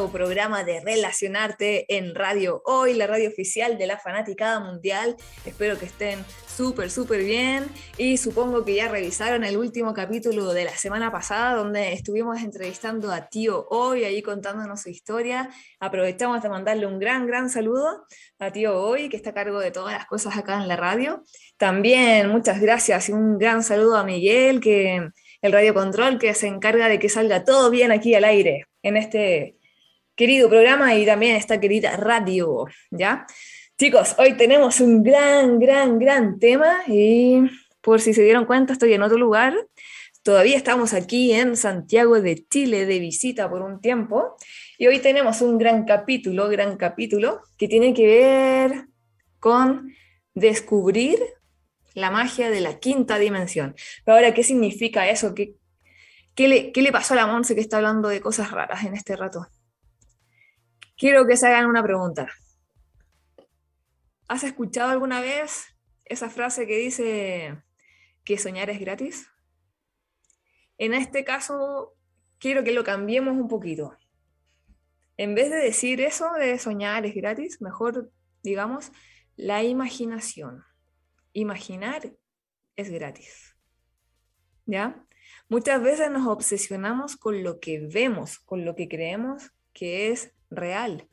nuevo programa de Relacionarte en Radio Hoy, la radio oficial de la Fanaticada Mundial. Espero que estén súper, súper bien y supongo que ya revisaron el último capítulo de la semana pasada donde estuvimos entrevistando a Tío Hoy, ahí contándonos su historia. Aprovechamos de mandarle un gran, gran saludo a Tío Hoy, que está a cargo de todas las cosas acá en la radio. También muchas gracias y un gran saludo a Miguel, que el Radio Control, que se encarga de que salga todo bien aquí al aire en este querido programa y también esta querida radio, ¿ya? Chicos, hoy tenemos un gran, gran, gran tema y por si se dieron cuenta estoy en otro lugar. Todavía estamos aquí en Santiago de Chile de visita por un tiempo y hoy tenemos un gran capítulo, gran capítulo que tiene que ver con descubrir la magia de la quinta dimensión. Pero ahora, ¿qué significa eso? ¿Qué, qué, le, ¿Qué le pasó a la Monse que está hablando de cosas raras en este rato? Quiero que se hagan una pregunta. ¿Has escuchado alguna vez esa frase que dice que soñar es gratis? En este caso, quiero que lo cambiemos un poquito. En vez de decir eso de soñar es gratis, mejor digamos la imaginación imaginar es gratis. ¿Ya? Muchas veces nos obsesionamos con lo que vemos, con lo que creemos que es real,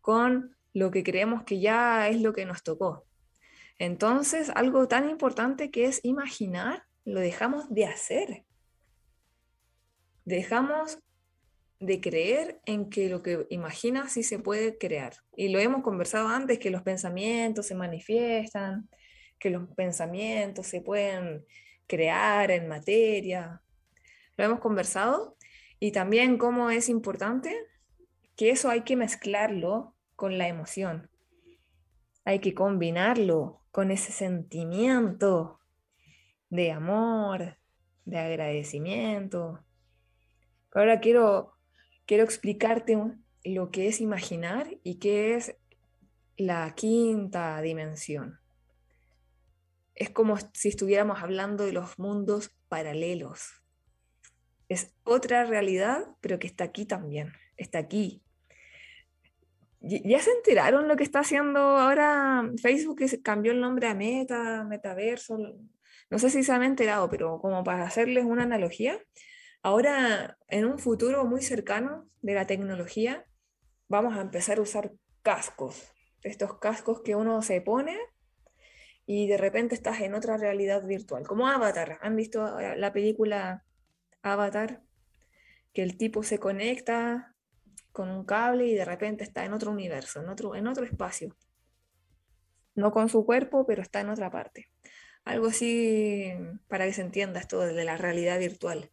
con lo que creemos que ya es lo que nos tocó. Entonces, algo tan importante que es imaginar, lo dejamos de hacer. Dejamos de creer en que lo que imaginas sí se puede crear. Y lo hemos conversado antes, que los pensamientos se manifiestan, que los pensamientos se pueden crear en materia. Lo hemos conversado y también cómo es importante que eso hay que mezclarlo con la emoción. Hay que combinarlo con ese sentimiento de amor, de agradecimiento. Ahora quiero, quiero explicarte lo que es imaginar y qué es la quinta dimensión es como si estuviéramos hablando de los mundos paralelos. Es otra realidad, pero que está aquí también, está aquí. ¿Ya se enteraron lo que está haciendo ahora Facebook, que cambió el nombre a Meta, Metaverso? No sé si se han enterado, pero como para hacerles una analogía, ahora en un futuro muy cercano de la tecnología, vamos a empezar a usar cascos. Estos cascos que uno se pone y de repente estás en otra realidad virtual, como Avatar. ¿Han visto eh, la película Avatar? Que el tipo se conecta con un cable y de repente está en otro universo, en otro, en otro espacio. No con su cuerpo, pero está en otra parte. Algo así para que se entienda esto de la realidad virtual.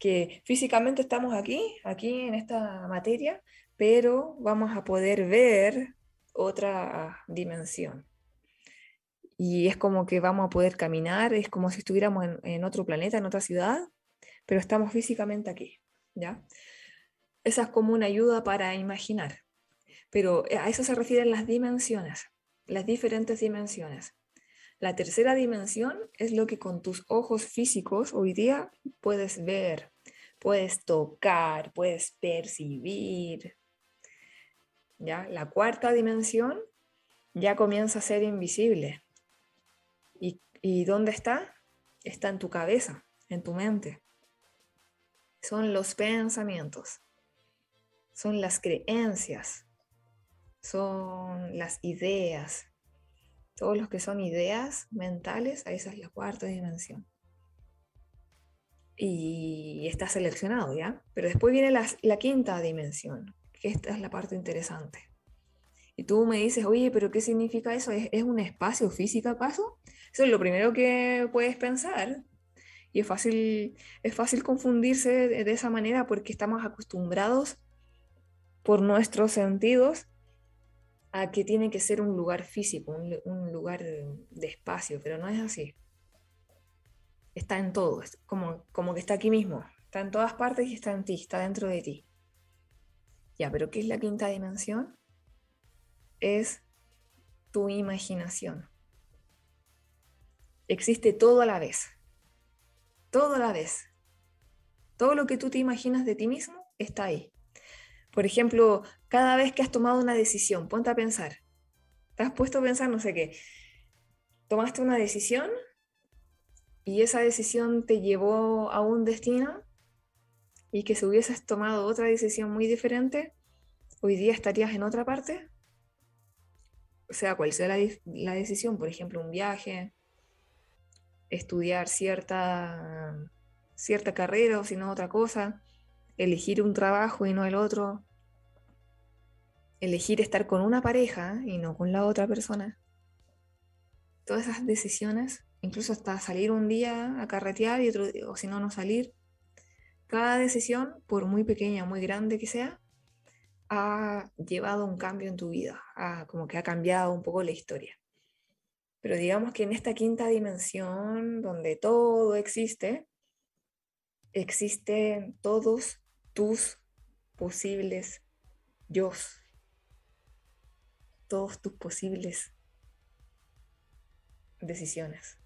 Que físicamente estamos aquí, aquí en esta materia, pero vamos a poder ver otra dimensión y es como que vamos a poder caminar, es como si estuviéramos en, otro planeta, en otra ciudad, pero estamos físicamente aquí, ¿ya? Esa es como una ayuda para imaginar, pero a eso se refieren las dimensiones, las diferentes dimensiones. La tercera dimensión es lo que con tus ojos físicos hoy día puedes ver, puedes tocar, puedes percibir. ¿Ya? La cuarta dimensión ya comienza a ser invisible. ¿Y dónde está? Está en tu cabeza, en tu mente. Son los pensamientos, son las creencias, son las ideas. Todos los que son ideas mentales, esa es la cuarta dimensión. Y está seleccionado, ¿ya? Pero después viene la, la quinta dimensión, que esta es la parte interesante. Y tú me dices, oye, pero ¿qué significa eso? ¿Es, un espacio físico acaso? Eso es lo primero que puedes pensar. Y es fácil, es fácil confundirse de, esa manera porque estamos acostumbrados por nuestros sentidos a que tiene que ser un lugar físico, un, lugar de, espacio, pero no es así. Está en todo, como, como que está aquí mismo, está en todas partes y está en ti, está dentro de ti. Ya, pero ¿qué es la quinta dimensión? Es tu imaginación existe todo a la vez. Todo a la vez. Todo lo que tú te imaginas de ti mismo está ahí. Por ejemplo, cada vez que has tomado una decisión, ponte a pensar. Te has puesto a pensar, no sé qué. Tomaste una decisión y esa decisión te llevó a un destino y que si hubieses tomado otra decisión muy diferente, hoy día estarías en otra parte. O sea, cual sea la, decisión, por ejemplo, un viaje, estudiar cierta, cierta carrera o si no otra cosa, elegir un trabajo y no el otro, elegir estar con una pareja y no con la otra persona. Todas esas decisiones, incluso hasta salir un día a carretear y otro, o si no, no salir. Cada decisión, por muy pequeña o muy grande que sea, ha llevado un cambio en tu vida, como que ha cambiado un poco la historia. Pero digamos que en esta quinta dimensión, donde todo existe, existen todos tus posibles yo, todos tus posibles decisiones.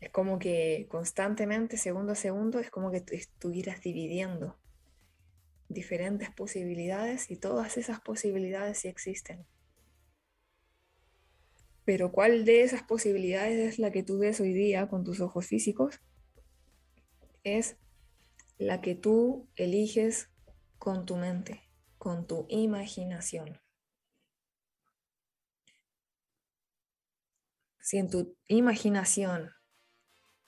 Es como que constantemente, segundo a segundo, es como que estuvieras dividiendo diferentes posibilidades y todas esas posibilidades sí existen. Pero ¿cuál de esas posibilidades es la que tú ves hoy día con tus ojos físicos? Es la que tú eliges con tu mente, con tu imaginación. Si en tu imaginación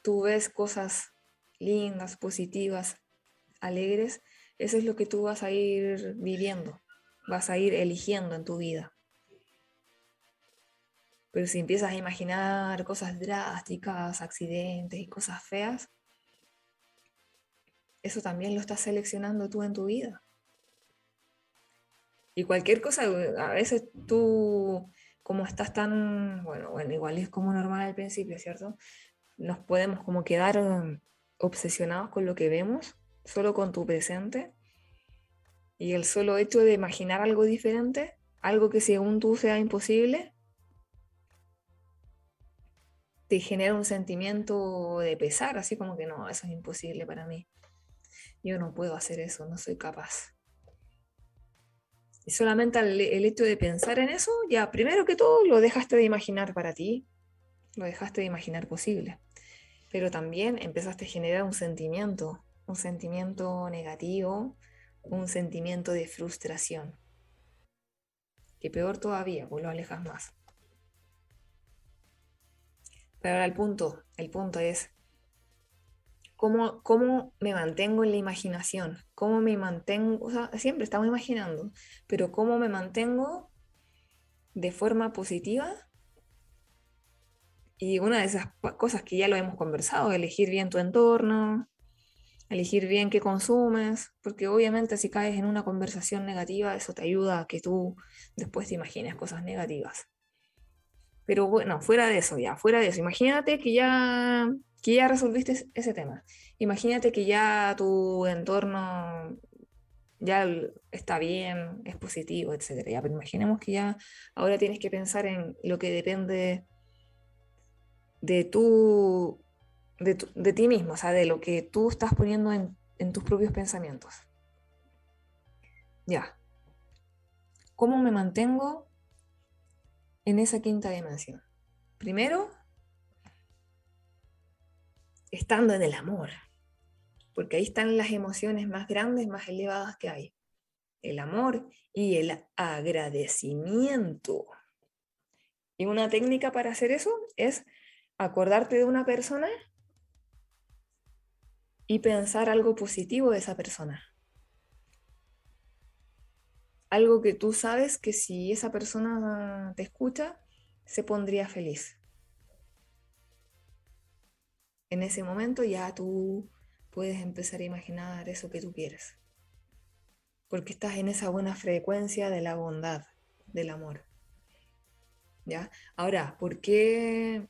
tú ves cosas lindas, positivas, alegres, eso es lo que tú vas a ir viviendo, vas a ir eligiendo en tu vida. Pero si empiezas a imaginar cosas drásticas, accidentes y cosas feas, eso también lo estás seleccionando tú en tu vida. Y cualquier cosa, a veces tú, como estás tan, bueno, bueno, igual es como normal al principio, ¿cierto? Nos podemos como quedar um, obsesionados con lo que vemos, solo con tu presente. Y el solo hecho de imaginar algo diferente, algo que según tú sea imposible, te genera un sentimiento de pesar, así como que no, eso es imposible para mí. Yo no puedo hacer eso, no soy capaz. Y solamente el, hecho de pensar en eso, ya primero que todo lo dejaste de imaginar para ti, lo dejaste de imaginar posible. Pero también empezaste a generar un sentimiento, un sentimiento negativo, un sentimiento de frustración. Que peor todavía, pues lo alejas más. Pero ahora el punto, el punto es cómo, cómo me mantengo en la imaginación, cómo me mantengo, o sea, siempre estamos imaginando, pero cómo me mantengo de forma positiva. Y una de esas cosas que ya lo hemos conversado, elegir bien tu entorno, elegir bien qué consumes, porque obviamente si caes en una conversación negativa, eso te ayuda a que tú después te imagines cosas negativas. Pero bueno, fuera de eso, ya, fuera de eso, imagínate que ya, que ya resolviste ese tema. Imagínate que ya tu entorno ya está bien, es positivo, etc. Pero imaginemos que ya ahora tienes que pensar en lo que depende de tu, de, ti mismo, o sea, de lo que tú estás poniendo en, en tus propios pensamientos. Ya. ¿Cómo me mantengo en esa quinta dimensión. Primero, estando en el amor, porque ahí están las emociones más grandes, más elevadas que hay. El amor y el agradecimiento. Y una técnica para hacer eso es acordarte de una persona y pensar algo positivo de esa persona algo que tú sabes que si esa persona te escucha, se pondría feliz. En ese momento ya tú puedes empezar a imaginar eso que tú quieres. Porque estás en esa buena frecuencia de la bondad, del amor. ¿Ya? Ahora, ¿por qué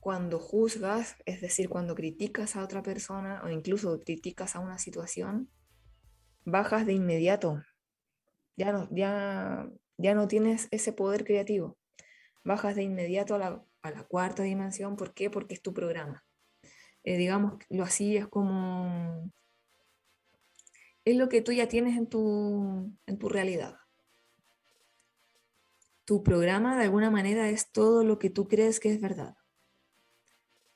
cuando juzgas, es decir, cuando criticas a otra persona o incluso criticas a una situación, bajas de inmediato ya no, ya, ya no tienes ese poder creativo. Bajas de inmediato a la, cuarta dimensión. ¿Por qué? Porque es tu programa. Eh, digamos, lo así es como es lo que tú ya tienes en tu, en tu realidad. Tu programa de alguna manera es todo lo que tú crees que es verdad.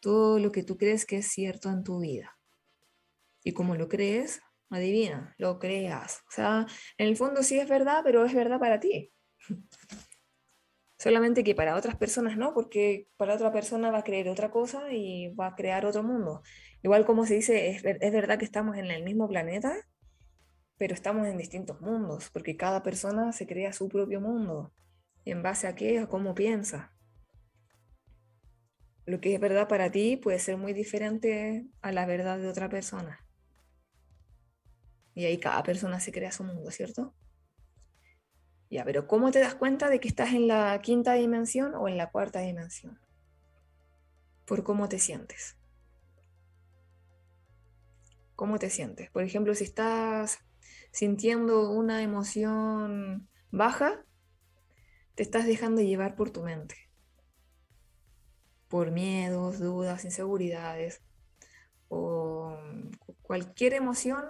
Todo lo que tú crees que es cierto en tu vida. Y como lo crees, adivina, lo creas. O sea, en el fondo sí es verdad, pero es verdad para ti. Solamente que para otras personas no, porque para otra persona va a creer otra cosa y va a crear otro mundo. Igual como se dice, es, verdad que estamos en el mismo planeta, pero estamos en distintos mundos, porque cada persona se crea su propio mundo. ¿Y en base a qué? A cómo piensa. Lo que es verdad para ti puede ser muy diferente a la verdad de otra persona. Y ahí cada persona se crea su mundo, ¿cierto? Ya, pero ¿cómo te das cuenta de que estás en la quinta dimensión o en la cuarta dimensión? Por cómo te sientes. ¿Cómo te sientes? Por ejemplo, si estás sintiendo una emoción baja, te estás dejando llevar por tu mente. Por miedos, dudas, inseguridades o cualquier emoción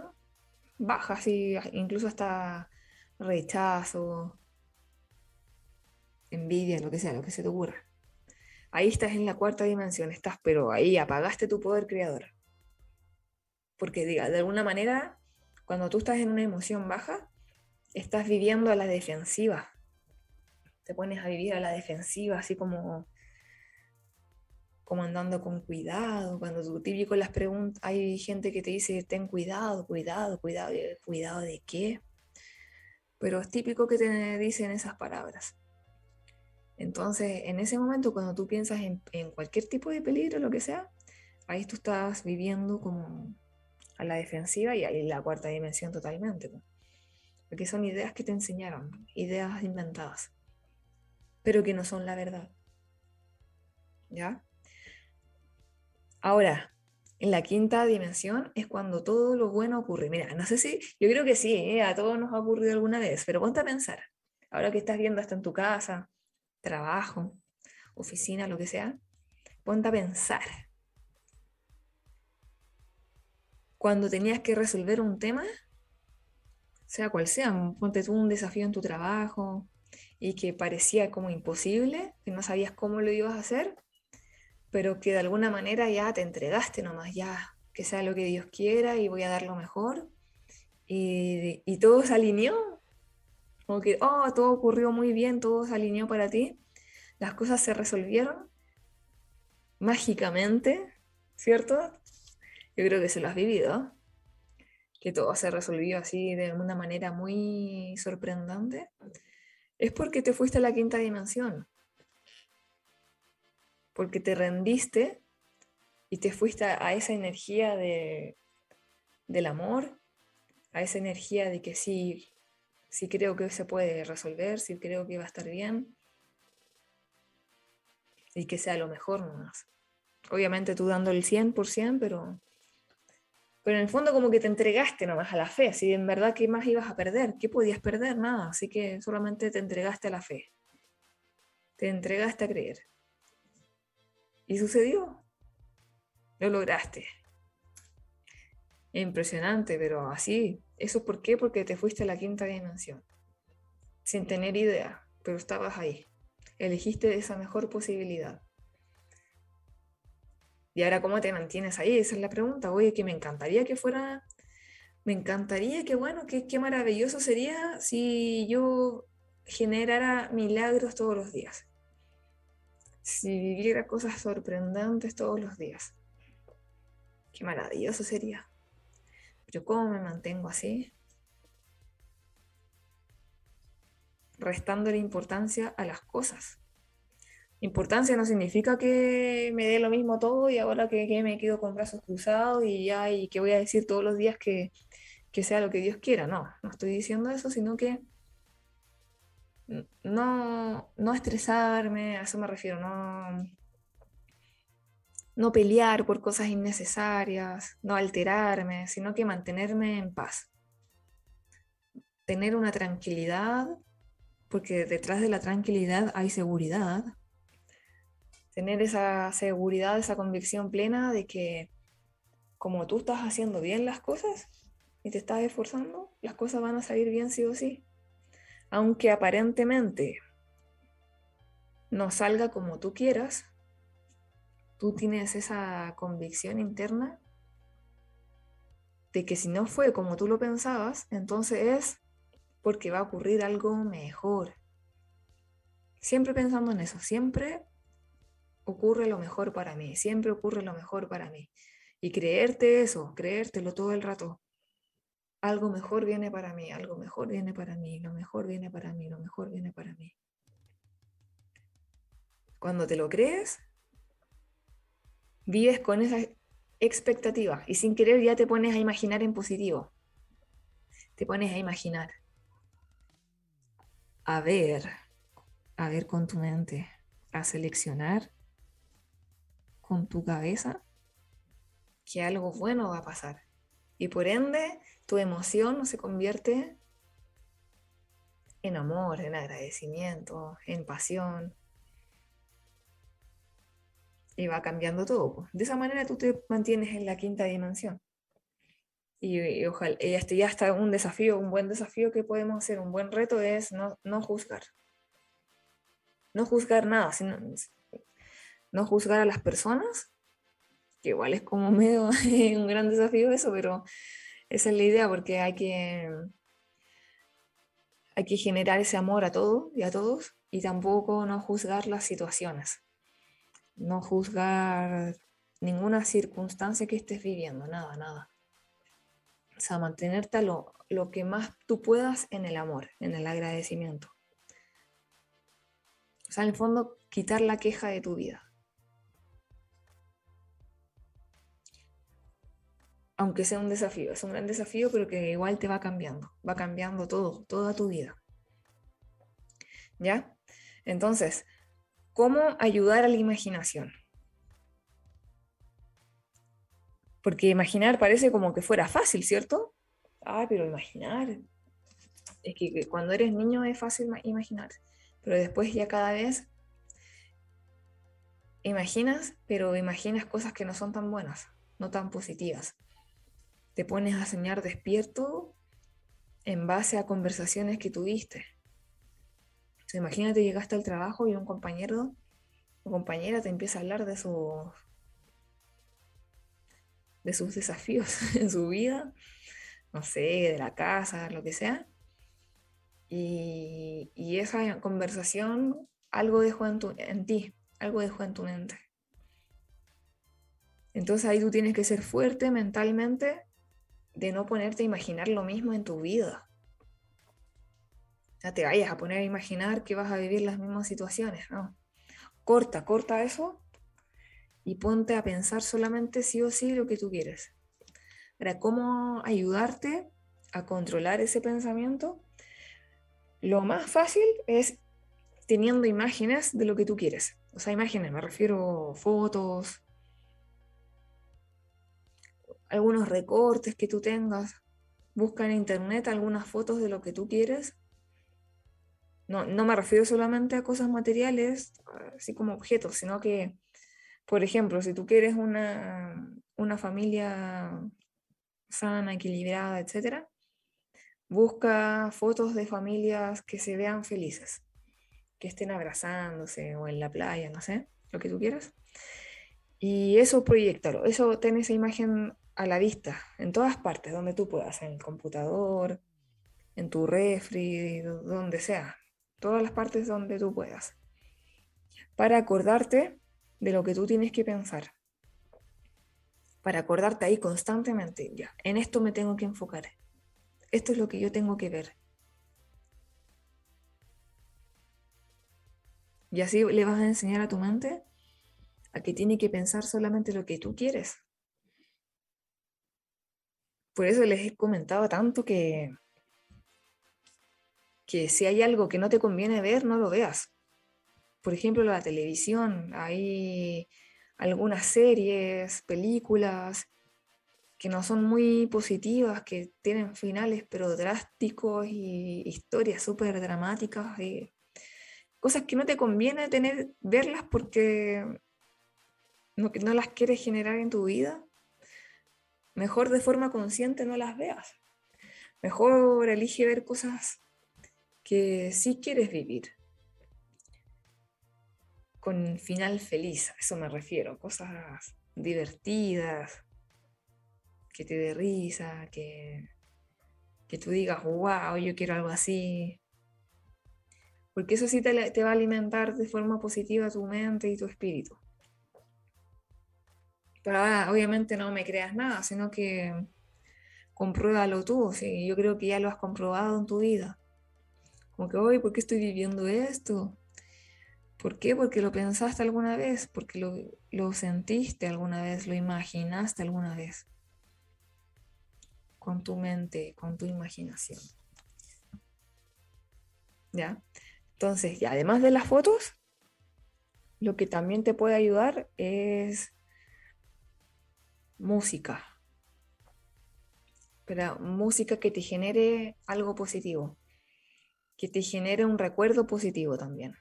baja, así, incluso hasta rechazo, envidia, lo que sea, lo que se te ocurra. Ahí estás en la cuarta dimensión, estás, pero ahí apagaste tu poder creador. Porque diga, de alguna manera, cuando tú estás en una emoción baja, estás viviendo a la defensiva. Te pones a vivir a la defensiva, así como como andando con cuidado, cuando tú típico las preguntas, hay gente que te dice, ten cuidado, cuidado, cuidado, cuidado de qué, pero es típico que te dicen esas palabras. Entonces, en ese momento, cuando tú piensas en, cualquier tipo de peligro, lo que sea, ahí tú estás viviendo como a la defensiva y ahí la cuarta dimensión totalmente. Porque son ideas que te enseñaron, ideas inventadas, pero que no son la verdad. ¿Ya? Ahora, en la quinta dimensión es cuando todo lo bueno ocurre. Mira, no sé si, yo creo que sí, ¿eh? a todos nos ha ocurrido alguna vez, pero ponte a pensar, ahora que estás viendo hasta en tu casa, trabajo, oficina, lo que sea, ponte a pensar. Cuando tenías que resolver un tema, sea cual sea, ponte tú un desafío en tu trabajo y que parecía como imposible, que no sabías cómo lo ibas a hacer, pero que de alguna manera ya te entregaste nomás, ya que sea lo que Dios quiera y voy a dar lo mejor. Y, y todo se alineó, como que, oh, todo ocurrió muy bien, todo se alineó para ti, las cosas se resolvieron mágicamente, ¿cierto? Yo creo que se lo has vivido, que todo se resolvió así de una manera muy sorprendente. Es porque te fuiste a la quinta dimensión porque te rendiste y te fuiste a, esa energía de, del amor, a esa energía de que sí, sí creo que se puede resolver, sí creo que va a estar bien y que sea lo mejor nomás. Obviamente tú dando el 100%, pero, pero en el fondo como que te entregaste nomás a la fe, si en verdad qué más ibas a perder, qué podías perder, nada, así que solamente te entregaste a la fe, te entregaste a creer. Y sucedió. Lo lograste. Impresionante, pero así. ¿Eso por qué? Porque te fuiste a la quinta dimensión. Sin tener idea, pero estabas ahí. Elegiste esa mejor posibilidad. Y ahora, ¿cómo te mantienes ahí? Esa es la pregunta. Oye, que me encantaría que fuera, me encantaría que, bueno, que, qué maravilloso sería si yo generara milagros todos los días si viviera cosas sorprendentes todos los días. Qué maravilloso sería. Pero ¿cómo me mantengo así? Restando la importancia a las cosas. Importancia no significa que me dé lo mismo todo y ahora que, me quedo con brazos cruzados y ya y que voy a decir todos los días que, que sea lo que Dios quiera. No, no estoy diciendo eso, sino que no, no estresarme, a eso me refiero, no, no pelear por cosas innecesarias, no alterarme, sino que mantenerme en paz. Tener una tranquilidad, porque detrás de la tranquilidad hay seguridad. Tener esa seguridad, esa convicción plena de que como tú estás haciendo bien las cosas, y te estás esforzando, las cosas van a salir bien sí o sí. Aunque aparentemente no salga como tú quieras, tú tienes esa convicción interna de que si no fue como tú lo pensabas, entonces es porque va a ocurrir algo mejor. Siempre pensando en eso, siempre ocurre lo mejor para mí, siempre ocurre lo mejor para mí. Y creerte eso, creértelo todo el rato. Algo mejor viene para mí, algo mejor viene para mí, lo mejor viene para mí, lo mejor viene para mí. Cuando te lo crees, vives con esa expectativa y sin querer ya te pones a imaginar en positivo. Te pones a imaginar. A ver, a ver con tu mente, a seleccionar con tu cabeza que algo bueno va a pasar. Y por ende, tu emoción se convierte en amor, en agradecimiento, en pasión. Y va cambiando todo. De esa manera tú te mantienes en la quinta dimensión. Y, ojalá, y ya está un desafío, un buen desafío que podemos hacer, un buen reto es no, no juzgar. No juzgar nada, sino, no juzgar a las personas, que igual es como medio un gran desafío eso, pero esa es la idea porque hay que, hay que generar ese amor a todo y a todos y tampoco no juzgar las situaciones, no juzgar ninguna circunstancia que estés viviendo, nada, nada. O sea, mantenerte lo, lo que más tú puedas en el amor, en el agradecimiento. O sea, en el fondo, quitar la queja de tu vida. Aunque sea un desafío, es un gran desafío, pero que igual te va cambiando, va cambiando todo, toda tu vida. ¿Ya? Entonces, ¿cómo ayudar a la imaginación? Porque imaginar parece como que fuera fácil, ¿cierto? Ay, pero imaginar. Es que cuando eres niño es fácil imaginar, pero después ya cada vez imaginas, pero imaginas cosas que no son tan buenas, no tan positivas te pones a soñar despierto en base a conversaciones que tuviste. imagínate, llegaste al trabajo y un compañero o compañera te empieza a hablar de, su, de sus desafíos en su vida, no sé, de la casa, lo que sea. Y, esa conversación algo dejó en ti, algo dejó en tu mente. Entonces ahí tú tienes que ser fuerte mentalmente de no ponerte a imaginar lo mismo en tu vida. No te vayas a poner a imaginar que vas a vivir las mismas situaciones, ¿no? Corta, corta eso y ponte a pensar solamente sí o sí lo que tú quieres. Para cómo ayudarte a controlar ese pensamiento, lo más fácil es teniendo imágenes de lo que tú quieres. O sea, imágenes, me refiero fotos, algunos recortes que tú tengas. Busca en internet algunas fotos de lo que tú quieres. No, no me refiero solamente a cosas materiales, así como objetos, sino que, por ejemplo, si tú quieres una, una familia sana, equilibrada, etc., busca fotos de familias que se vean felices, que estén abrazándose o en la playa, no sé, lo que tú quieras. Y eso proyectalo, eso ten esa imagen a la vista, en todas partes, donde tú puedas, en el computador, en tu refri, donde sea, todas las partes donde tú puedas, para acordarte de lo que tú tienes que pensar, para acordarte ahí constantemente, ya, en esto me tengo que enfocar, esto es lo que yo tengo que ver. Y así le vas a enseñar a tu mente a que tiene que pensar solamente lo que tú quieres por eso les he comentado tanto que, que si hay algo que no te conviene ver, no lo veas. Por ejemplo, la televisión, hay algunas series, películas que no son muy positivas, que tienen finales pero drásticos y historias súper dramáticas, y cosas que no te conviene tener, verlas porque no las quieres generar en tu vida mejor de forma consciente no las veas. Mejor elige ver cosas que sí quieres vivir. Con final feliz, a eso me refiero. Cosas divertidas, que te dé risa, que, que tú digas, wow, yo quiero algo así. Porque eso sí te, te va a alimentar de forma positiva tu mente y tu espíritu. Pero ahora, obviamente no me creas nada, sino que compruébalo tú. Yo creo que ya lo has comprobado en tu vida. Como que, hoy, ¿por qué estoy viviendo esto? ¿Por qué? Porque lo pensaste alguna vez, porque lo, lo sentiste alguna vez, lo imaginaste alguna vez. Con tu mente, con tu imaginación. ¿Ya? Entonces, ya, además de las fotos, lo que también te puede ayudar es música. Pero música que te genere algo positivo, que te genere un recuerdo positivo también.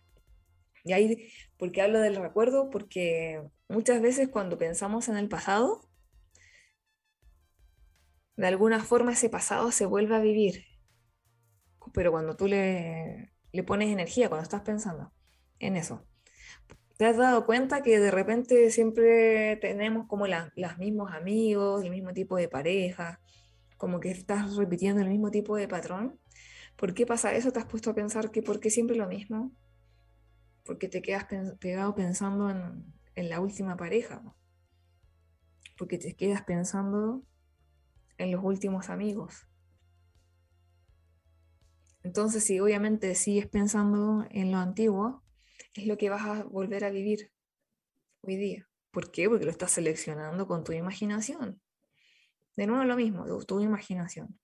Y ahí, ¿por qué hablo del recuerdo? Porque muchas veces cuando pensamos en el pasado, de alguna forma ese pasado se vuelve a vivir. Pero cuando tú le, le pones energía, cuando estás pensando en eso. ¿Te has dado cuenta que de repente siempre tenemos como los mismos amigos, el mismo tipo de pareja, como que estás repitiendo el mismo tipo de patrón? ¿Por qué pasa eso? ¿Te has puesto a pensar que por qué siempre lo mismo? Porque te quedas pegado pensando en, en la última pareja. Porque te quedas pensando en los últimos amigos. Entonces, si obviamente sigues pensando en lo antiguo, es lo que vas a volver a vivir hoy día. ¿Por qué? Porque lo estás seleccionando con tu imaginación. De nuevo lo mismo, tu imaginación.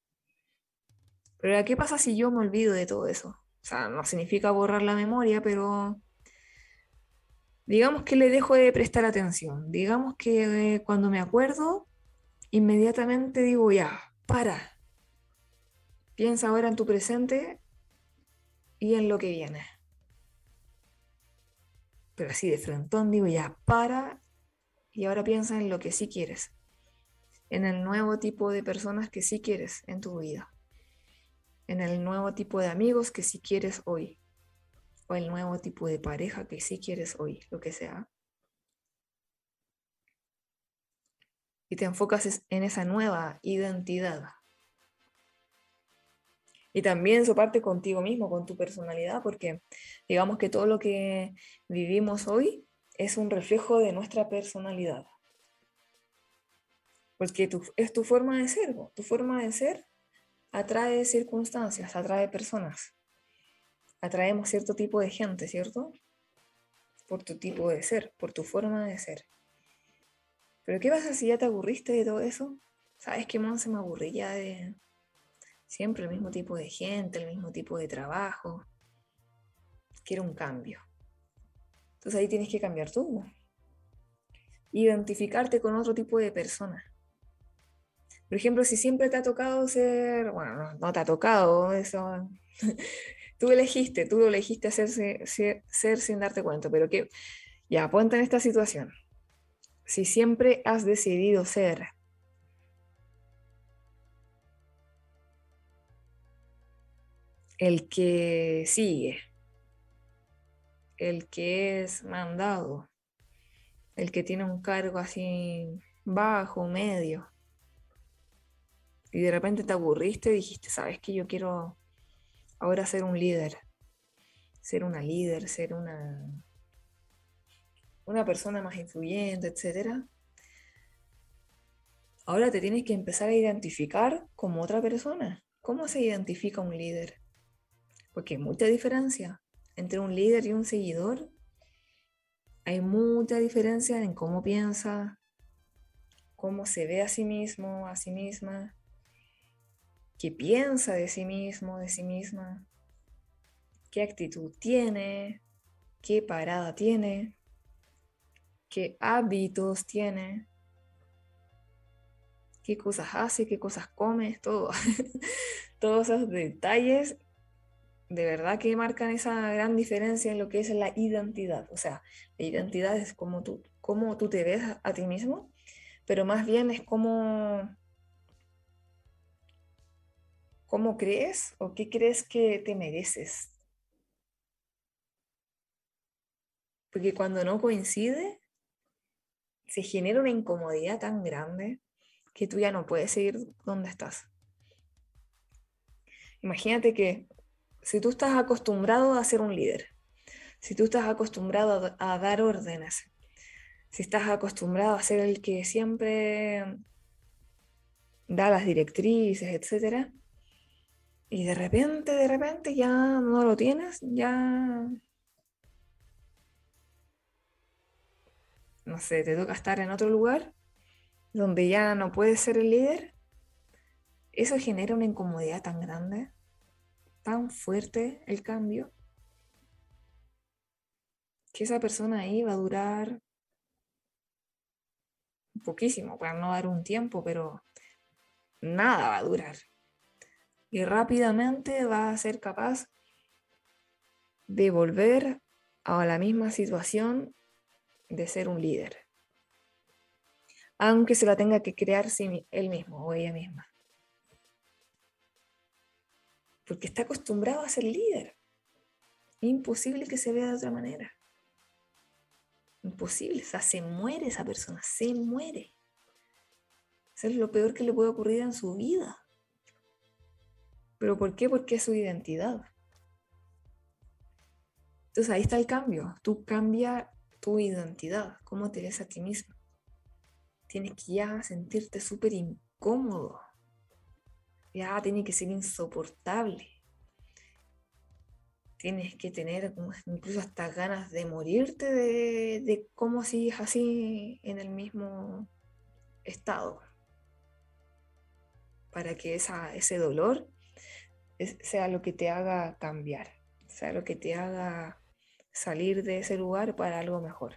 Pero ¿qué pasa si yo me olvido de todo eso? O sea, no significa borrar la memoria, pero digamos que le dejo de prestar atención. Digamos que eh, cuando me acuerdo, inmediatamente digo, ya, para. Piensa ahora en tu presente y en lo que viene pero así de frontón digo ya, para y ahora piensa en lo que sí quieres, en el nuevo tipo de personas que sí quieres en tu vida, en el nuevo tipo de amigos que sí quieres hoy, o el nuevo tipo de pareja que sí quieres hoy, lo que sea. Y te enfocas en esa nueva identidad. Y también eso parte contigo mismo, con tu personalidad, porque digamos que todo lo que vivimos hoy es un reflejo de nuestra personalidad. Porque es tu forma de ser, tu forma de ser atrae circunstancias, atrae personas. Atraemos cierto tipo de gente, ¿cierto? Por tu tipo de ser, por tu forma de ser. Pero ¿qué pasa si ya te aburriste de todo eso? ¿Sabes qué, Mon? Se me aburría de, Siempre el mismo tipo de gente, el mismo tipo de trabajo. Quiero un cambio. Entonces ahí tienes que cambiar tú. Identificarte con otro tipo de persona. Por ejemplo, si siempre te ha tocado ser, bueno, no, te ha tocado eso. tú elegiste, tú lo elegiste hacerse, ser, sin darte cuenta, pero que ya, ponte en esta situación. Si siempre has decidido ser el que sigue, el que es mandado, el que tiene un cargo así bajo, medio. Y de repente te aburriste y dijiste, sabes que yo quiero ahora ser un líder, ser una líder, ser una, una persona más influyente, etc. Ahora te tienes que empezar a identificar como otra persona. ¿Cómo se identifica un líder? Porque hay mucha diferencia entre un líder y un seguidor. Hay mucha diferencia en cómo piensa, cómo se ve a sí mismo, a sí misma, qué piensa de sí mismo, de sí misma, qué actitud tiene, qué parada tiene, qué hábitos tiene, qué cosas hace, qué cosas come, todo. Todos esos detalles de verdad que marcan esa gran diferencia en lo que es la identidad. O sea, la identidad es como tú, cómo tú te ves a, ti mismo, pero más bien es como, cómo crees o qué crees que te mereces. Porque cuando no coincide, se genera una incomodidad tan grande que tú ya no puedes seguir donde estás. Imagínate que si tú estás acostumbrado a ser un líder, si tú estás acostumbrado a, dar órdenes, si estás acostumbrado a ser el que siempre da las directrices, etc. Y de repente, de repente ya no lo tienes, ya... No sé, te toca estar en otro lugar donde ya no puedes ser el líder. Eso genera una incomodidad tan grande, tan fuerte el cambio, que esa persona ahí va a durar poquísimo, para no dar un tiempo, pero nada va a durar. Y rápidamente va a ser capaz de volver a la misma situación de ser un líder. Aunque se la tenga que crear él mismo o ella misma. Porque está acostumbrado a ser líder. Imposible que se vea de otra manera. Imposible, o sea, se muere esa persona, se muere. Eso es lo peor que le puede ocurrir en su vida. ¿Pero por qué? Porque es su identidad. Entonces ahí está el cambio. Tú cambia tu identidad, cómo te ves a ti mismo. Tienes que ya sentirte súper incómodo. Ya tiene que ser insoportable tienes que tener incluso hasta ganas de morirte de, cómo sigues así en el mismo estado. Para que esa, ese dolor sea lo que te haga cambiar, sea lo que te haga salir de ese lugar para algo mejor.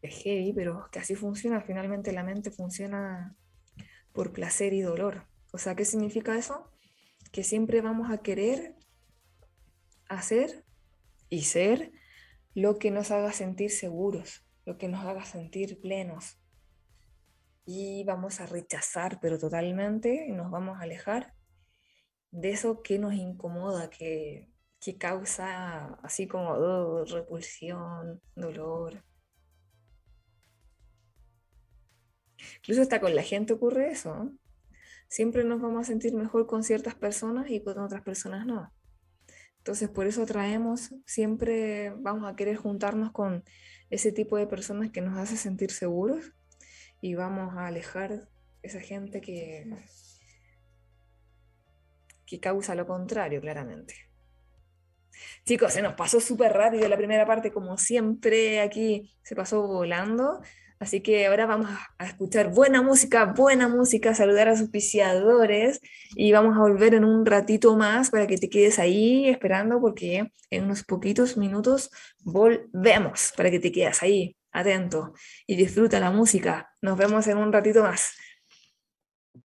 Es heavy, pero que así funciona. Finalmente la mente funciona por placer y dolor. O sea, ¿qué significa eso? Que siempre vamos a querer hacer y ser lo que nos haga sentir seguros, lo que nos haga sentir plenos. Y vamos a rechazar, pero totalmente, y nos vamos a alejar de eso que nos incomoda, que, causa así como oh, repulsión, dolor. Incluso hasta con la gente ocurre eso. Siempre nos vamos a sentir mejor con ciertas personas y con otras personas no. Entonces, por eso traemos, siempre vamos a querer juntarnos con ese tipo de personas que nos hace sentir seguros y vamos a alejar esa gente que, que causa lo contrario, claramente. Chicos, se nos pasó súper rápido la primera parte, como siempre aquí se pasó volando. Así que ahora vamos a escuchar buena música, buena música, saludar a sus piciadores y vamos a volver en un ratito más para que te quedes ahí esperando porque en unos poquitos minutos volvemos para que te quedes ahí atento y disfruta la música. Nos vemos en un ratito más.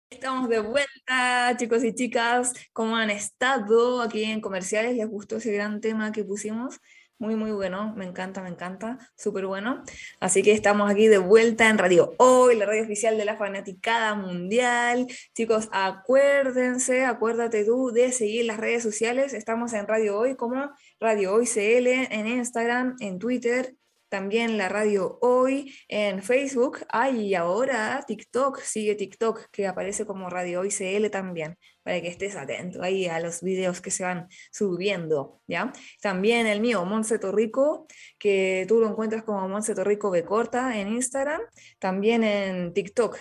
Estamos de vuelta, chicos y chicas. ¿Cómo han estado aquí en comerciales? ¿Les gustó ese gran tema que pusimos? Muy, muy bueno, me encanta, me encanta, súper bueno. Así que estamos aquí de vuelta en Radio Hoy, la radio oficial de la Fanaticada Mundial. Chicos, acuérdense, acuérdate tú de seguir las redes sociales. Estamos en Radio Hoy como Radio Hoy CL en Instagram, en Twitter, también la radio hoy en Facebook. Ay, y ahora TikTok, sigue TikTok, que aparece como Radio Hoy CL también, para que estés atento ahí a los videos que se van subiendo, ¿ya? También el mío, Monse Torrico, que tú lo encuentras como Monse Torrico B corta en Instagram, también en TikTok,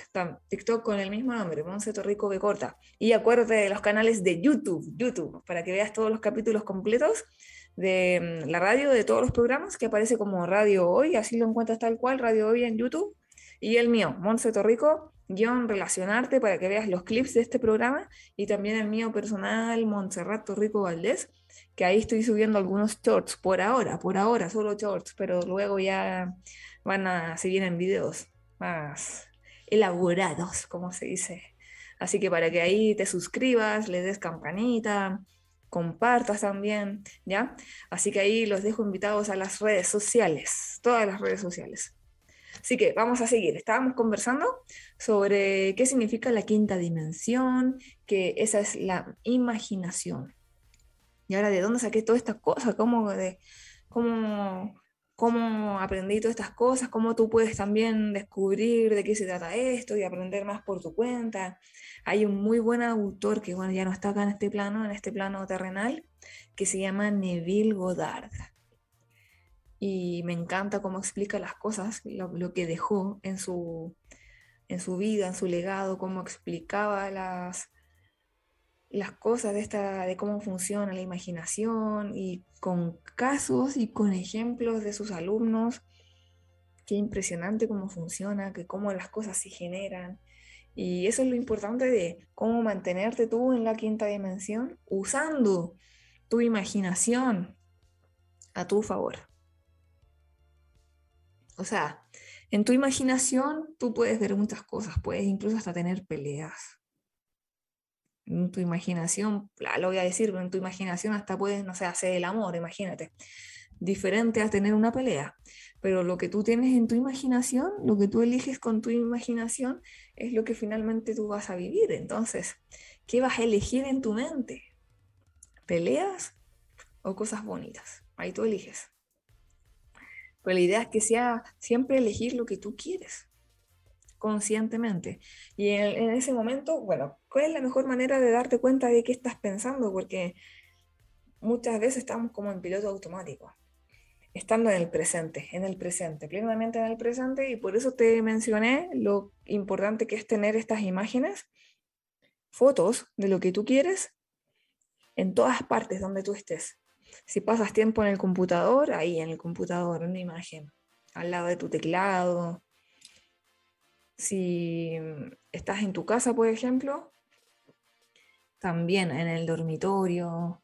TikTok con el mismo nombre, Monse Torrico B corta. Y acuérdate de los canales de YouTube, YouTube, para que veas todos los capítulos completos de mm, la radio, de todos los programas, que aparece como Radio Hoy, así lo encuentras tal cual, Radio Hoy en YouTube, y el mío, Monse Torrico, guion relacionarte para que veas los clips de este programa, y también el mío personal, Montserrat Torrico Valdés, que ahí estoy subiendo algunos shorts, por ahora, por ahora, solo shorts, pero luego ya van a seguir en videos más elaborados, como se dice. Así que para que ahí te suscribas, le des campanita, compartas también, ¿ya? Así que ahí los dejo invitados a las redes sociales, todas las redes sociales. Así que vamos a seguir. Estábamos conversando sobre qué significa la quinta dimensión, que esa es la imaginación. Y ahora, ¿de dónde saqué todas estas cosas? ¿Cómo, de, cómo, cómo aprendí todas estas cosas? ¿Cómo tú puedes también descubrir de qué se trata esto y aprender más por tu cuenta? Hay un muy buen autor que bueno, ya no está acá en este plano, en este plano terrenal, que se llama Neville Goddard y me encanta cómo explica las cosas, lo, que dejó en su, en su vida, en su legado, cómo explicaba las, las cosas de, esta, de cómo funciona la imaginación y con casos y con ejemplos de sus alumnos. Qué impresionante cómo funciona, que cómo las cosas se generan. Y eso es lo importante de cómo mantenerte tú en la quinta dimensión usando tu imaginación a tu favor. O sea, en tu imaginación tú puedes ver muchas cosas, puedes incluso hasta tener peleas. En tu imaginación, lo voy a decir, pero en tu imaginación hasta puedes, no sé, hacer el amor, imagínate. Diferente a tener una pelea. Pero lo que tú tienes en tu imaginación, lo que tú eliges con tu imaginación, es lo que finalmente tú vas a vivir. Entonces, ¿qué vas a elegir en tu mente? ¿Peleas o cosas bonitas? Ahí tú eliges. Pero la idea es que sea siempre elegir lo que tú quieres, conscientemente. Y en, ese momento, bueno, ¿cuál es la mejor manera de darte cuenta de qué estás pensando? Porque muchas veces estamos como en piloto automático, estando en el presente, en el presente, plenamente en el presente, y por eso te mencioné lo importante que es tener estas imágenes, fotos de lo que tú quieres en todas partes donde tú estés. Si pasas tiempo en el computador, ahí en el computador, una imagen, al lado de tu teclado. Si estás en tu casa, por ejemplo, también en el dormitorio,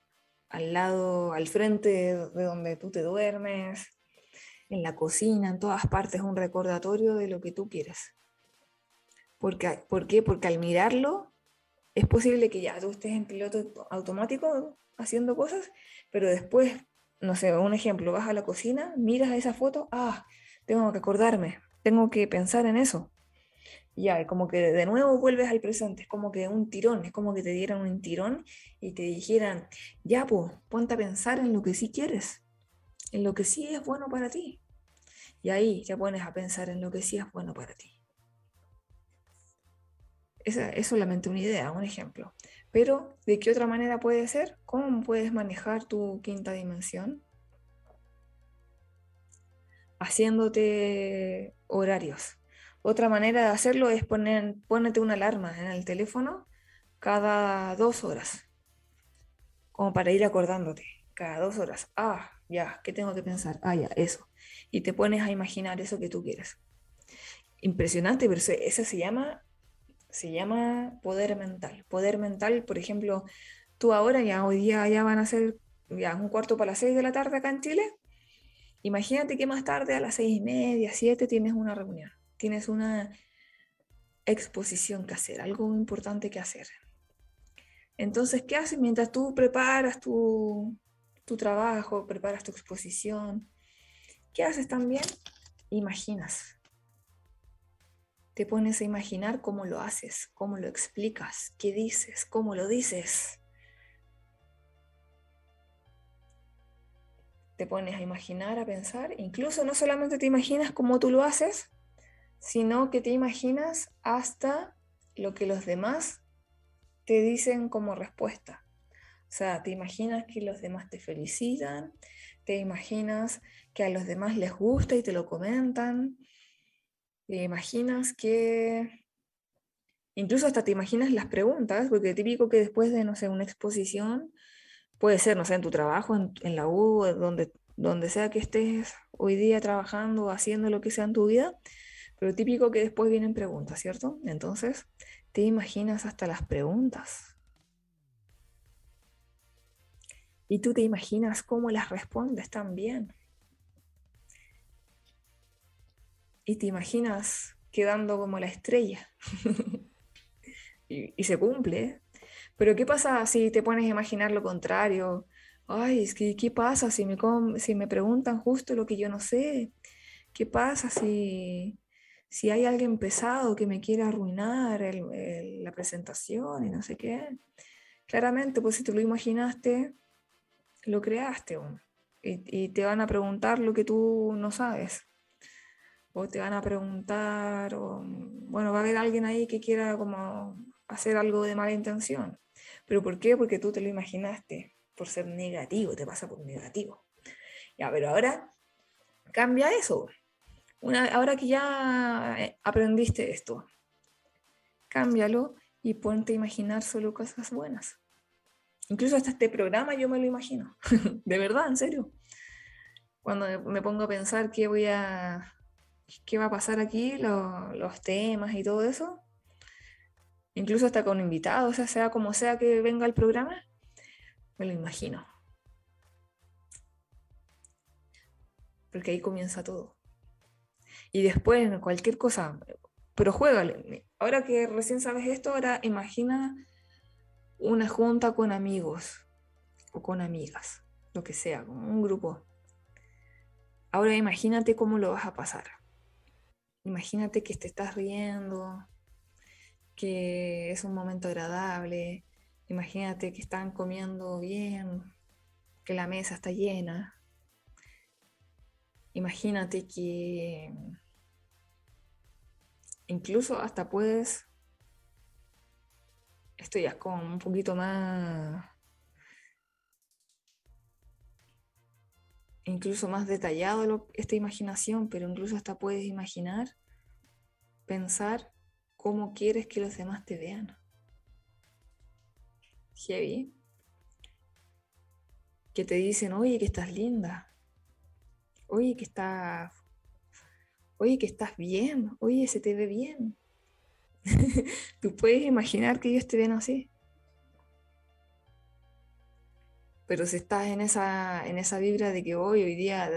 al lado, al frente de donde tú te duermes, en la cocina, en todas partes, un recordatorio de lo que tú quieres. Porque, ¿Por qué? Porque al mirarlo, es posible que ya tú estés en piloto automático haciendo cosas pero después, no sé, un ejemplo, vas a la cocina, miras esa foto, ah, tengo que acordarme, tengo que pensar en eso. Ya, como que de nuevo vuelves al presente, es como que un tirón, es como que te dieran un tirón y te dijeran, ya, pues, ponte a pensar en lo que sí quieres, en lo que sí es bueno para ti. Y ahí ya pones a pensar en lo que sí es bueno para ti. Esa es solamente una idea, un ejemplo. Pero, ¿de qué otra manera puede ser? ¿Cómo puedes manejar tu quinta dimensión? Haciéndote horarios. Otra manera de hacerlo es poner, ponerte una alarma en el teléfono cada dos horas, como para ir acordándote, cada dos horas. Ah, ya, ¿qué tengo que pensar? Ah, ya, eso. Y te pones a imaginar eso que tú quieres. Impresionante, pero eso se llama se llama poder mental. Poder mental, por ejemplo, tú ahora ya hoy día ya van a ser ya un cuarto para las seis de la tarde acá en Chile. Imagínate que más tarde a las seis y media, siete tienes una reunión, tienes una exposición que hacer, algo importante que hacer. Entonces, ¿qué haces mientras tú preparas tu, tu trabajo, preparas tu exposición? ¿Qué haces también? Imaginas te pones a imaginar cómo lo haces, cómo lo explicas, qué dices, cómo lo dices. Te pones a imaginar, a pensar, incluso no solamente te imaginas cómo tú lo haces, sino que te imaginas hasta lo que los demás te dicen como respuesta. O sea, te imaginas que los demás te felicitan, te imaginas que a los demás les gusta y te lo comentan, te imaginas que, incluso hasta te imaginas las preguntas, porque típico que después de, no sé, una exposición, puede ser, no sé, en tu trabajo, en, la U, donde, donde sea que estés hoy día trabajando, haciendo lo que sea en tu vida, pero típico que después vienen preguntas, ¿cierto? Entonces, te imaginas hasta las preguntas. Y tú te imaginas cómo las respondes también. y te imaginas quedando como la estrella. y, se cumple. Pero ¿qué pasa si te pones a imaginar lo contrario? Ay, es que ¿qué pasa si me, si me preguntan justo lo que yo no sé? ¿Qué pasa si, si hay alguien pesado que me quiere arruinar la presentación y no sé qué, claramente, pues si te lo imaginaste, lo creaste. Y, y, te van a preguntar lo que tú no sabes. O te van a preguntar, o, bueno, va a haber alguien ahí que quiera como hacer algo de mala intención. ¿Pero por qué? Porque tú te lo imaginaste, por ser negativo, te pasa por negativo. Ya, pero ahora cambia eso. Ahora que ya eh, aprendiste esto, cámbialo y ponte a imaginar solo cosas buenas. Incluso hasta este programa yo me lo imagino. de verdad, en serio. Cuando me pongo a pensar qué voy a qué va a pasar aquí, los temas y todo eso, incluso hasta con invitados, o sea, sea como sea que venga el programa, me lo imagino. Porque ahí comienza todo. Y después, cualquier cosa, pero juégale. Ahora que recién sabes esto, ahora imagina una junta con amigos o con amigas, lo que sea, con un grupo. Ahora imagínate cómo lo vas a pasar. Imagínate que te estás riendo, que es un momento agradable. Imagínate que están comiendo bien, que la mesa está llena. Imagínate que incluso hasta puedes, esto ya es como un poquito más, incluso más detallado esta imaginación, pero incluso hasta puedes imaginar, pensar cómo quieres que los demás te vean. Heavy. Que te dicen, oye, que estás linda. Oye, que estás. Oye, que estás bien. Oye, se te ve bien. Tú puedes imaginar que ellos te ven así. Pero si estás en esa, en esa vibra de que hoy, hoy día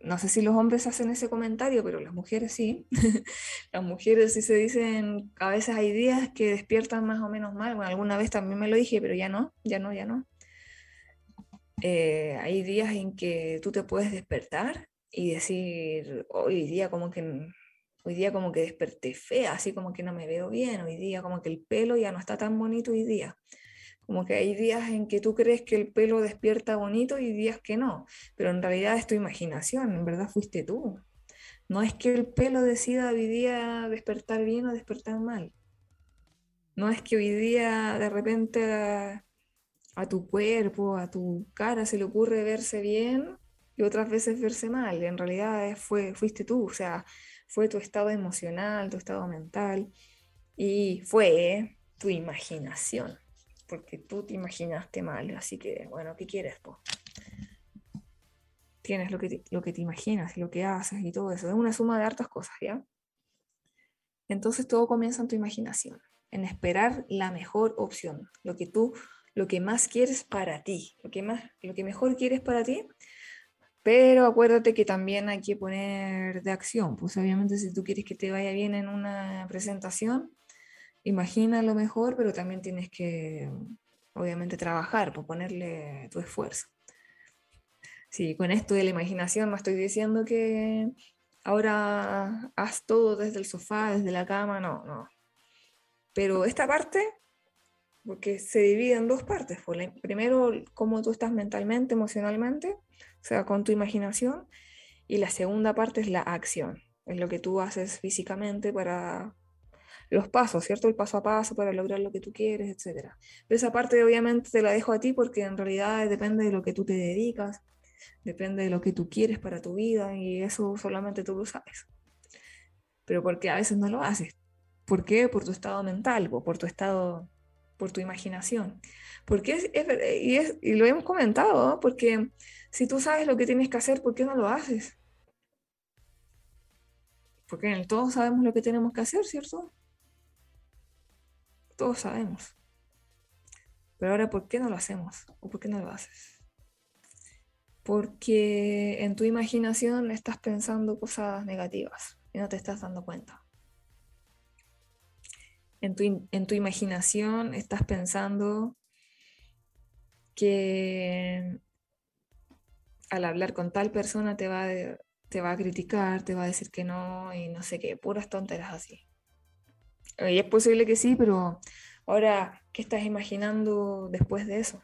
no sé si los hombres hacen ese comentario, pero las mujeres sí. las mujeres sí se dicen, a veces hay días que despiertan más o menos mal. Bueno, alguna vez también me lo dije, pero ya no, ya no, ya no. Eh, hay días en que tú te puedes despertar y decir, hoy día como que hoy día como que desperté fea, así como que no me veo bien, hoy día como que el pelo ya no está tan bonito hoy día. Como que hay días en que tú crees que el pelo despierta bonito y días que no, pero en realidad es tu imaginación, en verdad fuiste tú. No es que el pelo decida hoy día despertar bien o despertar mal. No es que hoy día de repente a, tu cuerpo, a tu cara se le ocurre verse bien y otras veces verse mal. En realidad fue, fuiste tú, o sea, fue tu estado emocional, tu estado mental y fue tu imaginación porque tú te imaginaste mal, así que, bueno, ¿qué quieres? Tienes lo que, te, lo que te imaginas lo que haces y todo eso, es una suma de hartas cosas, ¿ya? Entonces todo comienza en tu imaginación, en esperar la mejor opción, lo que tú, lo que más quieres para ti, lo que, más, lo que mejor quieres para ti, pero acuérdate que también hay que poner de acción, pues obviamente si tú quieres que te vaya bien en una presentación, imagina lo mejor, pero también tienes que, obviamente, trabajar, por ponerle tu esfuerzo. Sí, con esto de la imaginación no estoy diciendo que ahora haz todo desde el sofá, desde la cama, no, no. Pero esta parte, porque se divide en dos partes. Pues, primero, cómo tú estás mentalmente, emocionalmente, o sea, con tu imaginación, y la segunda parte es la acción, es lo que tú haces físicamente para los pasos, ¿cierto? El paso a paso para lograr lo que tú quieres, etc. Pero esa parte obviamente te la dejo a ti porque en realidad depende de lo que tú te dedicas, depende de lo que tú quieres para tu vida y eso solamente tú lo sabes. Pero porque a veces no lo haces. ¿Por qué? Por tu estado mental, o por tu estado, por tu imaginación. Porque es, y, es, y, lo hemos comentado, porque si tú sabes lo que tienes que hacer, ¿por qué no lo haces? Porque todos sabemos lo que tenemos que hacer, ¿cierto? Todos sabemos. Pero ahora, ¿por qué no lo hacemos? ¿O por qué no lo haces? Porque en tu imaginación estás pensando cosas negativas y no te estás dando cuenta. En tu, en tu imaginación estás pensando que al hablar con tal persona te va, te va a criticar, te va a decir que no y no sé qué, puras tonteras así. Y es posible que sí, pero ahora, ¿qué estás imaginando después de eso?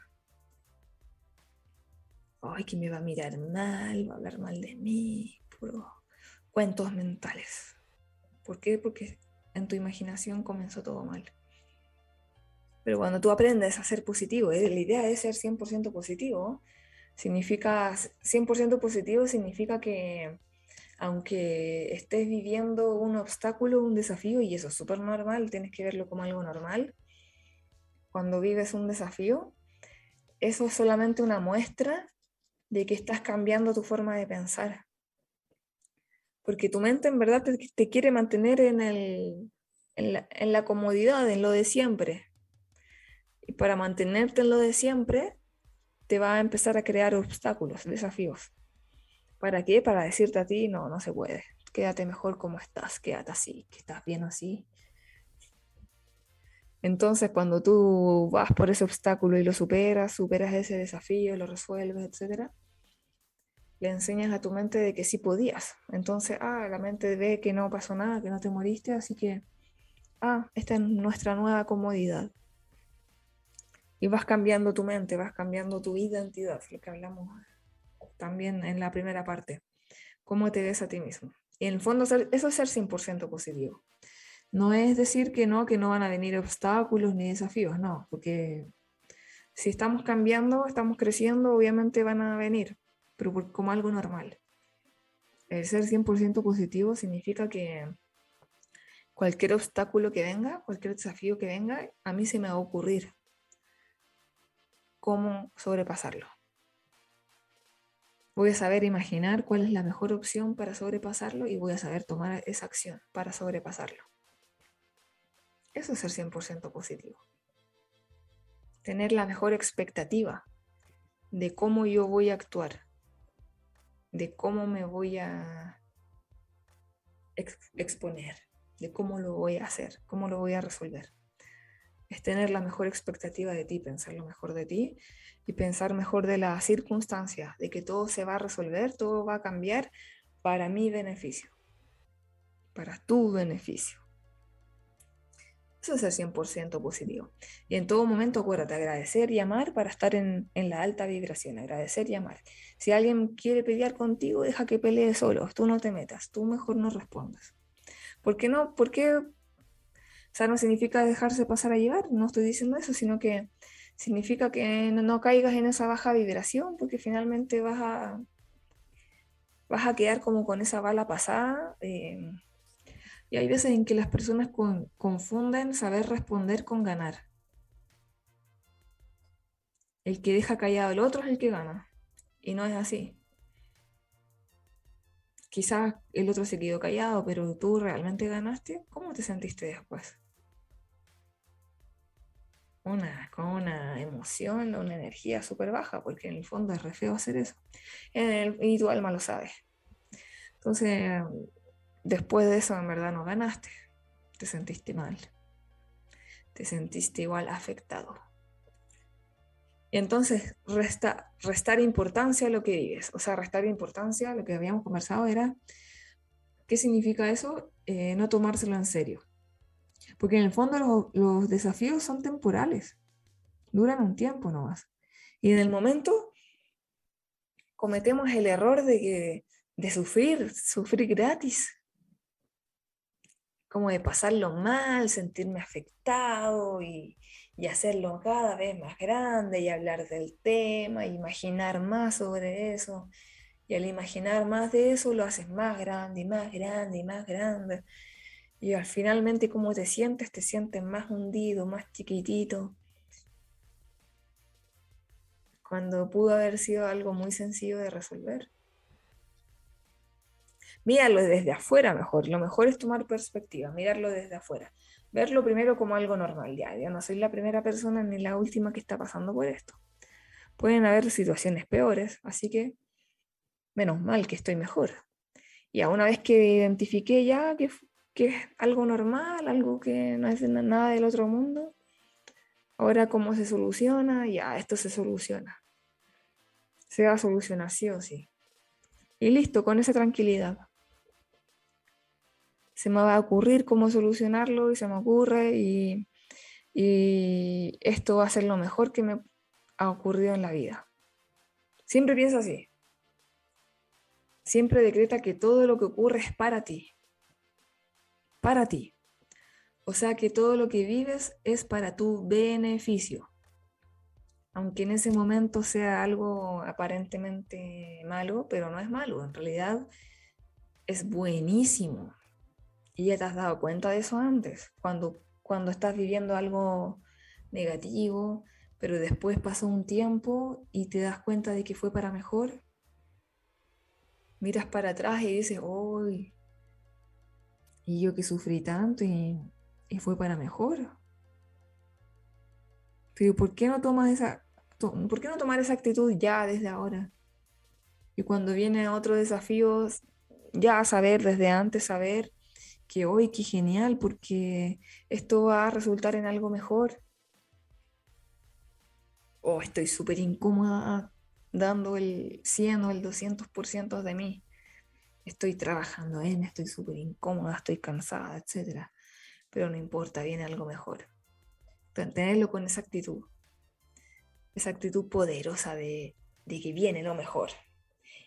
Ay, que me va a mirar mal, va a hablar mal de mí, puro cuentos mentales. ¿Por qué? Porque en tu imaginación comenzó todo mal. Pero cuando tú aprendes a ser positivo, ¿eh? la idea es ser 100% positivo, significa 100% positivo significa que aunque estés viviendo un obstáculo, un desafío, y eso es súper normal, tienes que verlo como algo normal, cuando vives un desafío, eso es solamente una muestra de que estás cambiando tu forma de pensar. Porque tu mente en verdad te, quiere mantener en, el, la, en la comodidad, en lo de siempre. Y para mantenerte en lo de siempre, te va a empezar a crear obstáculos, desafíos. ¿Para qué? Para decirte a ti, no, no se puede. Quédate mejor como estás, quédate así, que estás bien así. Entonces, cuando tú vas por ese obstáculo y lo superas, superas ese desafío, lo resuelves, etc., le enseñas a tu mente de que sí podías. Entonces, ah, la mente ve que no pasó nada, que no te moriste, así que, ah, esta es nuestra nueva comodidad. Y vas cambiando tu mente, vas cambiando tu identidad, lo que hablamos también en la primera parte. ¿Cómo te ves a ti mismo? Y en el fondo eso es ser 100% positivo. No es decir que no, que no van a venir obstáculos ni desafíos, no, porque si estamos cambiando, estamos creciendo, obviamente van a venir, pero como algo normal. El ser 100% positivo significa que cualquier obstáculo que venga, cualquier desafío que venga, a mí se me va a ocurrir cómo sobrepasarlo. Voy a saber imaginar cuál es la mejor opción para sobrepasarlo y voy a saber tomar esa acción para sobrepasarlo. Eso es ser 100% positivo. Tener la mejor expectativa de cómo yo voy a actuar, de cómo me voy a exponer, de cómo lo voy a hacer, cómo lo voy a resolver. Es tener la mejor expectativa de ti, pensar lo mejor de ti y pensar mejor de las circunstancias, de que todo se va a resolver, todo va a cambiar para mi beneficio, para tu beneficio. Eso es ser 100% positivo. Y en todo momento acuérdate, agradecer y amar para estar en, en, la alta vibración, agradecer y amar. Si alguien quiere pelear contigo, deja que pelee solo, tú no te metas, tú mejor no respondas. ¿Por qué no? ¿Por qué? O sea, no significa dejarse pasar a llevar, no estoy diciendo eso, sino que significa que no, caigas en esa baja vibración, porque finalmente vas a, vas a quedar como con esa bala pasada. Eh, y hay veces en que las personas confunden saber responder con ganar. El que deja callado al otro es el que gana. Y no es así. Quizás el otro se quedó callado, pero tú realmente ganaste. ¿Cómo te sentiste después? una, con una emoción, una energía súper baja, porque en el fondo es re feo hacer eso. y tu alma lo sabe. Entonces, después de eso, en verdad no ganaste. Te sentiste mal. Te sentiste igual afectado. Y entonces, resta, restar importancia a lo que vives. O sea, restar importancia a lo que habíamos conversado era, ¿qué significa eso? Eh, no tomárselo en serio porque en el fondo los, desafíos son temporales, duran un tiempo nomás. Y en el momento cometemos el error de, de sufrir, sufrir gratis, como de pasarlo mal, sentirme afectado y, y, hacerlo cada vez más grande y hablar del tema, imaginar más sobre eso. Y al imaginar más de eso lo haces más grande y más grande y más grande. Y al finalmente, ¿cómo te sientes? Te sientes más hundido, más chiquitito. Cuando pudo haber sido algo muy sencillo de resolver. Míralo desde afuera mejor. Lo mejor es tomar perspectiva, mirarlo desde afuera. Verlo primero como algo normal. Ya, no soy la primera persona ni la última que está pasando por esto. Pueden haber situaciones peores, así que menos mal que estoy mejor. Y a una vez que identifiqué ya que que es algo normal, algo que no es nada del otro mundo. Ahora, ¿cómo se soluciona? Ya, esto se soluciona. Se va a solucionar sí o sí. Y listo, con esa tranquilidad. Se me va a ocurrir cómo solucionarlo y se me ocurre y, y esto va a ser lo mejor que me ha ocurrido en la vida. Siempre piensa así. Siempre decreta que todo lo que ocurre es para ti. Para ti. O sea que todo lo que vives es para tu beneficio. Aunque en ese momento sea algo aparentemente malo, pero no es malo. En realidad es buenísimo. Y ya te has dado cuenta de eso antes. Cuando, cuando estás viviendo algo negativo, pero después pasa un tiempo y te das cuenta de que fue para mejor, miras para atrás y dices, uy, y yo que sufrí tanto y, fue para mejor. Pero ¿por qué no tomas esa, por qué no tomar esa actitud ya desde ahora? Y cuando viene otro desafío, ya saber desde antes, saber que hoy, qué genial, porque esto va a resultar en algo mejor oh, estoy súper incómoda dando el 100 o el 200% de mí. Estoy trabajando en, estoy súper incómoda, estoy cansada, etc. Pero no importa, viene algo mejor. Tenerlo con esa actitud, esa actitud poderosa de, de que viene lo mejor.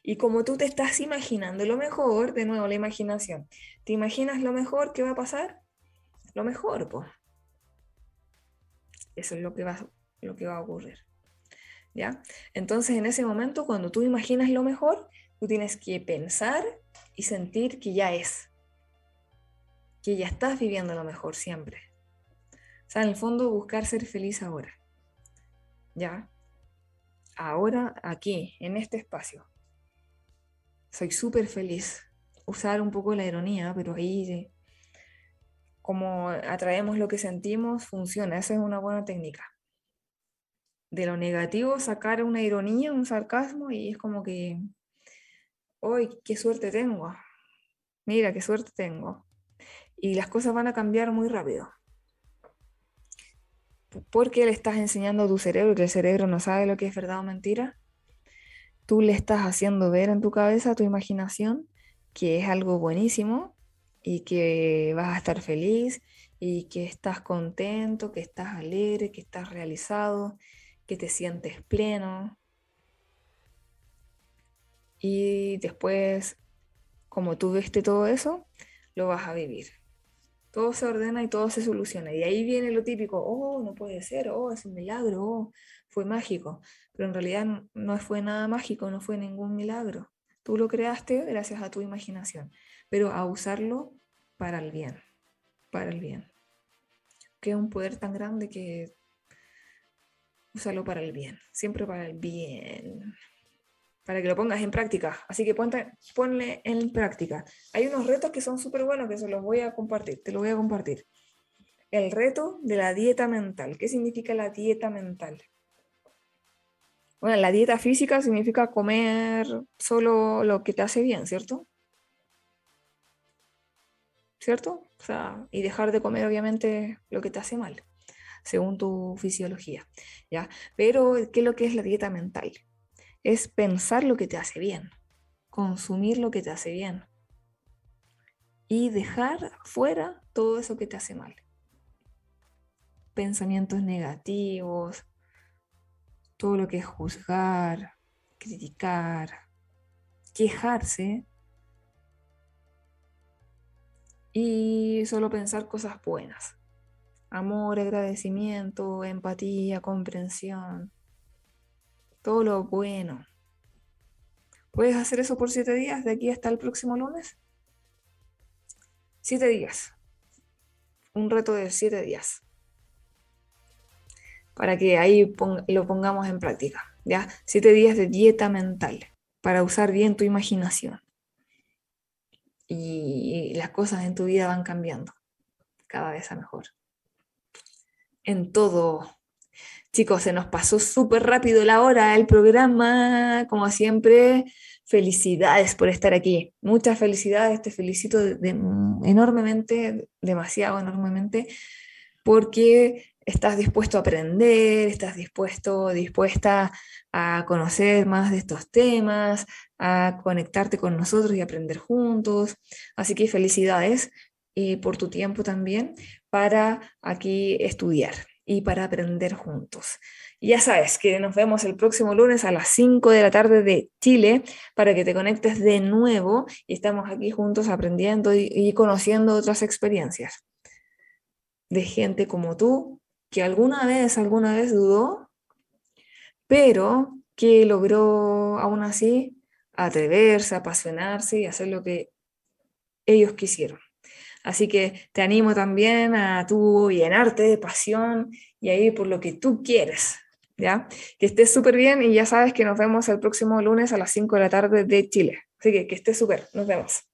Y como tú te estás imaginando lo mejor, de nuevo la imaginación, ¿te imaginas lo mejor que va a pasar? Lo mejor, pues. Eso es lo que va, lo que va a ocurrir. ¿Ya? Entonces, en ese momento, cuando tú imaginas lo mejor, tú tienes que pensar y sentir que ya es, que ya estás viviendo lo mejor siempre. O sea, en el fondo, buscar ser feliz ahora. ¿Ya? Ahora, aquí, en este espacio. Soy súper feliz. Usar un poco la ironía, pero ahí, como atraemos lo que sentimos, funciona. Esa es una buena técnica de lo negativo sacar una ironía, un sarcasmo y es como que, hoy qué suerte tengo! Mira, qué suerte tengo. Y las cosas van a cambiar muy rápido. Porque le estás enseñando a tu cerebro que el cerebro no sabe lo que es verdad o mentira. Tú le estás haciendo ver en tu cabeza, tu imaginación, que es algo buenísimo y que vas a estar feliz y que estás contento, que estás alegre, que estás realizado que te sientes pleno. Y después, como tú viste todo eso, lo vas a vivir. Todo se ordena y todo se soluciona. Y ahí viene lo típico, oh, no puede ser, oh, es un milagro, oh, fue mágico. Pero en realidad no fue nada mágico, no fue ningún milagro. Tú lo creaste gracias a tu imaginación, pero a usarlo para el bien, para el bien. Que es un poder tan grande que úsalo para el bien, siempre para el bien, para que lo pongas en práctica. Así que ponte, ponle en práctica. Hay unos retos que son súper buenos que se los voy a compartir, te lo voy a compartir. El reto de la dieta mental. ¿Qué significa la dieta mental? Bueno, la dieta física significa comer solo lo que te hace bien, ¿cierto? ¿Cierto? O sea, y dejar de comer obviamente lo que te hace mal según tu fisiología, ¿ya? Pero, ¿qué es lo que es la dieta mental? Es pensar lo que te hace bien, consumir lo que te hace bien y dejar fuera todo eso que te hace mal. Pensamientos negativos, todo lo que es juzgar, criticar, quejarse y solo pensar cosas buenas amor, agradecimiento, empatía, comprensión, todo lo bueno. ¿Puedes hacer eso por siete días de aquí hasta el próximo lunes? Siete días. Un reto de siete días. Para que ahí lo pongamos en práctica. ¿ya? Siete días de dieta mental para usar bien tu imaginación. Y las cosas en tu vida van cambiando cada vez a mejor en todo. Chicos, se nos pasó súper rápido la hora del programa, como siempre. Felicidades por estar aquí. Muchas felicidades, te felicito enormemente, demasiado enormemente, porque estás dispuesto a aprender, estás dispuesto, dispuesta a conocer más de estos temas, a conectarte con nosotros y aprender juntos. Así que felicidades y por tu tiempo también para aquí estudiar y para aprender juntos. Ya sabes que nos vemos el próximo lunes a las 5 de la tarde de Chile para que te conectes de nuevo y estamos aquí juntos aprendiendo y conociendo otras experiencias de gente como tú que alguna vez, alguna vez dudó, pero que logró aún así atreverse, apasionarse y hacer lo que ellos quisieron. Así que te animo también a tú llenarte de pasión y a ir por lo que tú quieres, ¿ya? Que estés súper bien y ya sabes que nos vemos el próximo lunes a las 5 de la tarde de Chile. Así que que estés súper, nos vemos.